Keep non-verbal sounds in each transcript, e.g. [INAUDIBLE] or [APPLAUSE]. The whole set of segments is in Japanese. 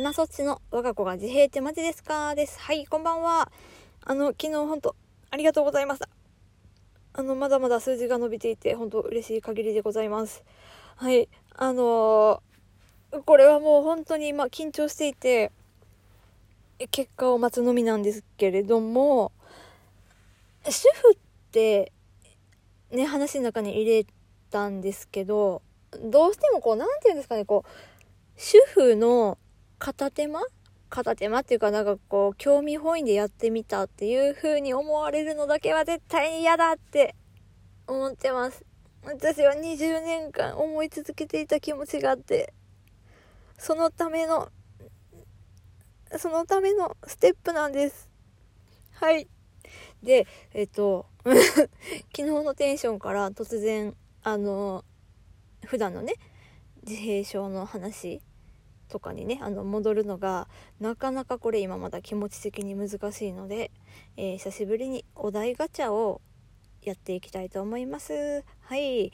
今そっちの我が子が自閉ってマジですか？です。はい、こんばんは。あの、昨日本当ありがとうございました。あの、まだまだ数字が伸びていて、本当嬉しい限りでございます。はい、あのー、これはもう本当に今緊張していて、結果を待つのみなんですけれども、主婦って、ね、話の中に入れたんですけど、どうしてもこう、なんて言うんですかね、こう、主婦の片手間？片手間っていうかなんかこう、興味本位でやってみたっていう風に思われるのだけは絶対に嫌だって思ってます。私は20年間思い続けていた気持ちがあって、そのための、そのためのステップなんです。はい。で、えっと、[LAUGHS] 昨日のテンションから突然、あの、普段のね、自閉症の話とかにねあの戻るのがなかなかこれ今まだ気持ち的に難しいので、えー、久しぶりにお題ガチャをやっていきたいと思います。はい。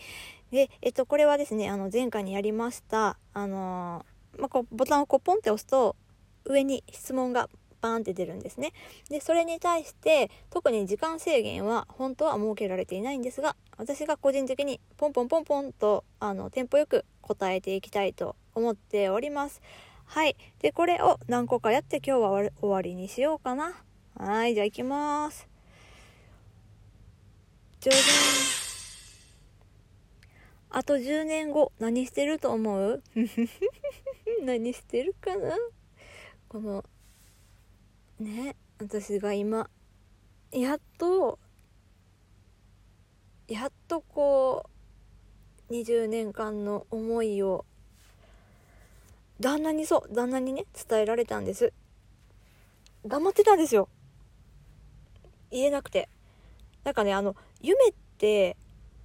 で、えっと、これはですね、あの、前回にやりました、あのー、まあ、こう、ボタンをこう、ポンって押すと、上に質問がバーンって出るんですね。で、それに対して、特に時間制限は本当は設けられていないんですが、私が個人的にポンポンポンポンと、あの、テンポよく答えていきたいと思っております。はい。で、これを何個かやって今日は終わりにしようかな。はい、じゃあ行きます。じゃじゃん。あと10年後、何してると思う？[LAUGHS] 何してるかな？この、ね、私が今、やっと、やっとこう、20年間の思いを旦那にそう旦那にね伝えられたんです。黙ってたんですよ。言えなくて。なんかねあの夢って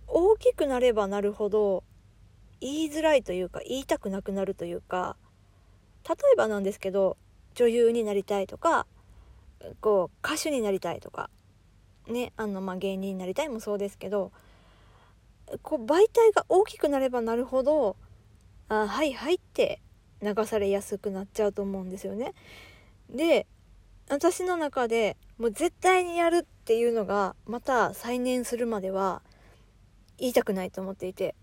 大きくなればなるほど言いづらいというか言いたくなくなるというか例えばなんですけど女優になりたいとかこう歌手になりたいとかねあのまあ芸人になりたいもそうですけどこう媒体が大きくなればなるほどあはいはいって流されやすくなっちゃうと思うんですよね。で私の中でもう絶対にやるっていうのがまた再燃するまでは言いたくないと思っていて。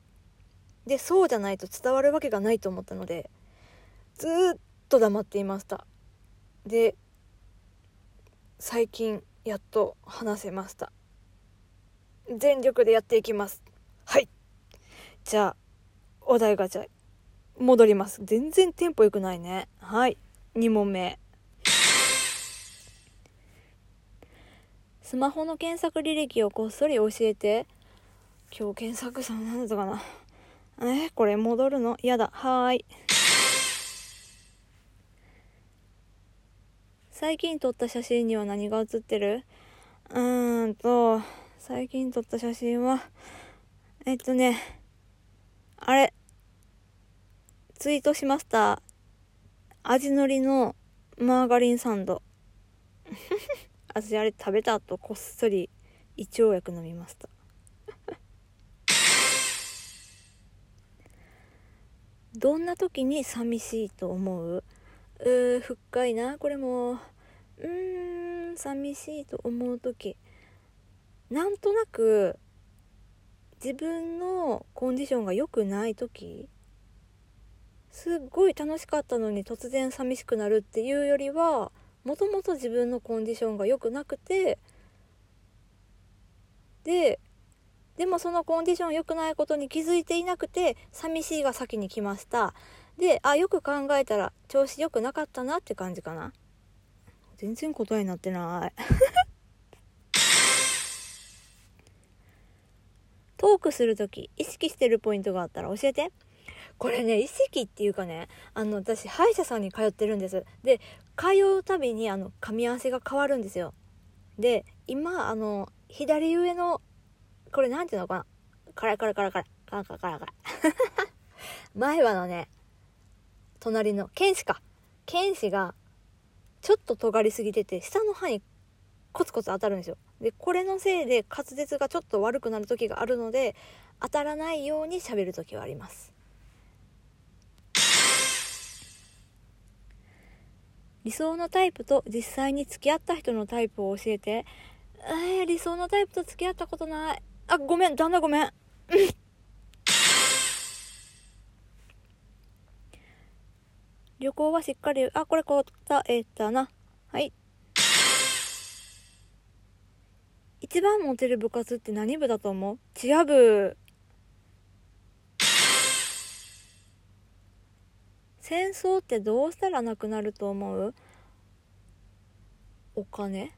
でそうじゃないと伝わるわけがないと思ったのでずっと黙っていました。で最近やっと話せました。全力でやっていきます。はいじゃあお題ガチャ戻ります。全然テンポ良くないね。はい。2問目。スマホの検索履歴をこっそり教えて。今日検索さん何だったかな。え、これ戻るの？嫌だ。はーい。最近撮った写真には何が写ってる？うーんと、最近撮った写真は、えっとね、あれ、ツイートしました。味のりのマーガリンサンド。[LAUGHS] 私あれ食べた後こっそり胃腸薬飲みました。[LAUGHS] どんな時に寂しいと思う？うー、深いな、これも。うーん、寂しいと思う時。なんとなく、自分のコンディションが良くない時すっごい楽しかったのに突然寂しくなるっていうよりはもともと自分のコンディションが良くなくてででもそのコンディション良くないことに気づいていなくて寂しいが先に来ました。であよく考えたら調子良くなかったなって感じかな。全然答えになってない。トークする時意識してるポイントがあったら教えて。これね意識っていうかねあの私歯医者さんに通ってるんです。で通うたびにあの噛み合わせが変わるんですよ。で今あの左上のこれ何ていうのかな？カラカラカラカラカラカラカラ。カ [LAUGHS] ラ前歯のね隣の剣士か。剣士がちょっと尖りすぎてて下の歯にコツコツ当たるんですよ。でこれのせいで滑舌がちょっと悪くなる時があるので当たらないように喋る時はあります理想のタイプと実際に付き合った人のタイプを教えて。えー、理想のタイプと付き合ったことない。あ、ごめん、旦那ごめん。旅行はしっかり、あ、これ答えたな。はい。一番モテる部活って何部だと思う？チア部。戦争ってどうしたらなくなると思う？お金？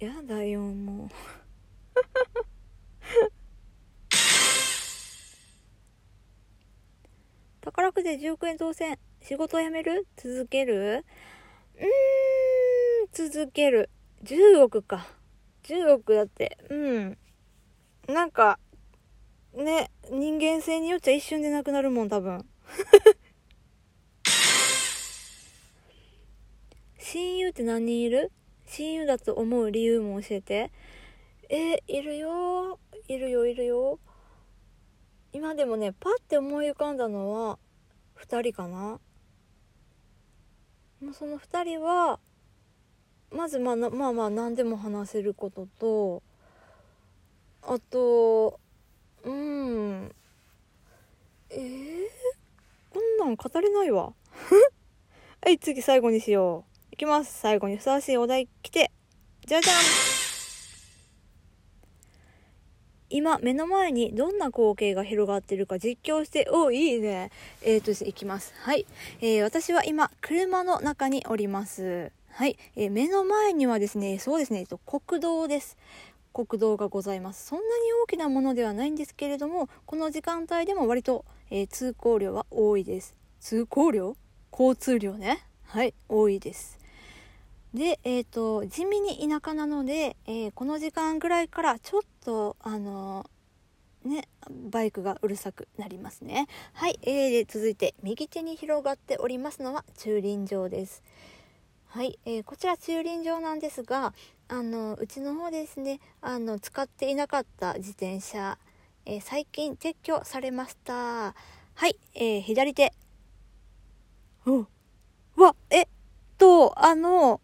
やだよも。う [LAUGHS] 宝くじ10億円当選。仕事辞める？続ける？うーん続ける。10億か。10億だって。うん。なんかね人間性によっちゃ一瞬でなくなるもん多分。[LAUGHS] 親友って何人いる？親友だと思う理由も教えて。えいるよ。いるよいるよ。今でもねパッて思い浮かんだのは2人かな。もうその2人はまずまあまあまあ何でも話せることとあとうんえー、こんなん語れないわ [LAUGHS] はい次最後にしよういきます。最後にふさわしいお題来て、じゃじゃん今、目の前にどんな光景が広がってるか実況して、おいいね。えっ、ー、とですね、いきます。はい。えー、私は今、車の中におります。はい。えー、目の前にはですね、そうですね、えっと、国道です。国道がございます。そんなに大きなものではないんですけれども、この時間帯でも割と、え通行量は多いです。通行量？交通量ね。はい、多いです。で、えっ、ー、と、地味に田舎なので、えー、この時間ぐらいからちょっと、あのー、ね、バイクがうるさくなりますね。はい、えー、続いて、右手に広がっておりますのは駐輪場です。はい、えー、こちら駐輪場なんですが、あの、うちの方ですね、あの、使っていなかった自転車、えー、最近撤去されました。はい、えー、左手。うわ、えっと、あの、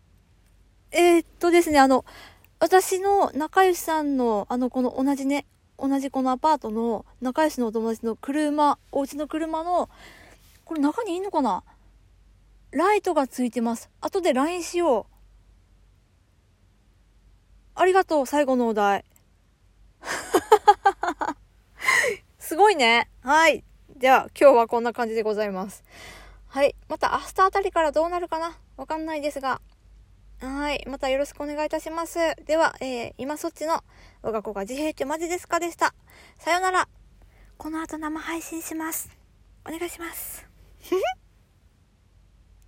えー、っとですね、あの、私の仲良しさんの、あの、この同じね、同じこのアパートの仲良しのお友達の車、お家の車の、これ中にいんのかな？ライトがついてます。後で LINE しよう。ありがとう、最後のお題。[LAUGHS] すごいね。はい。じゃあ、今日はこんな感じでございます。はい。また明日あたりからどうなるかなわかんないですが、はい。またよろしくお願いいたします。では、えー、今そっちの我が子が自閉ってマジですかでした。さよなら。この後生配信します。お願いします。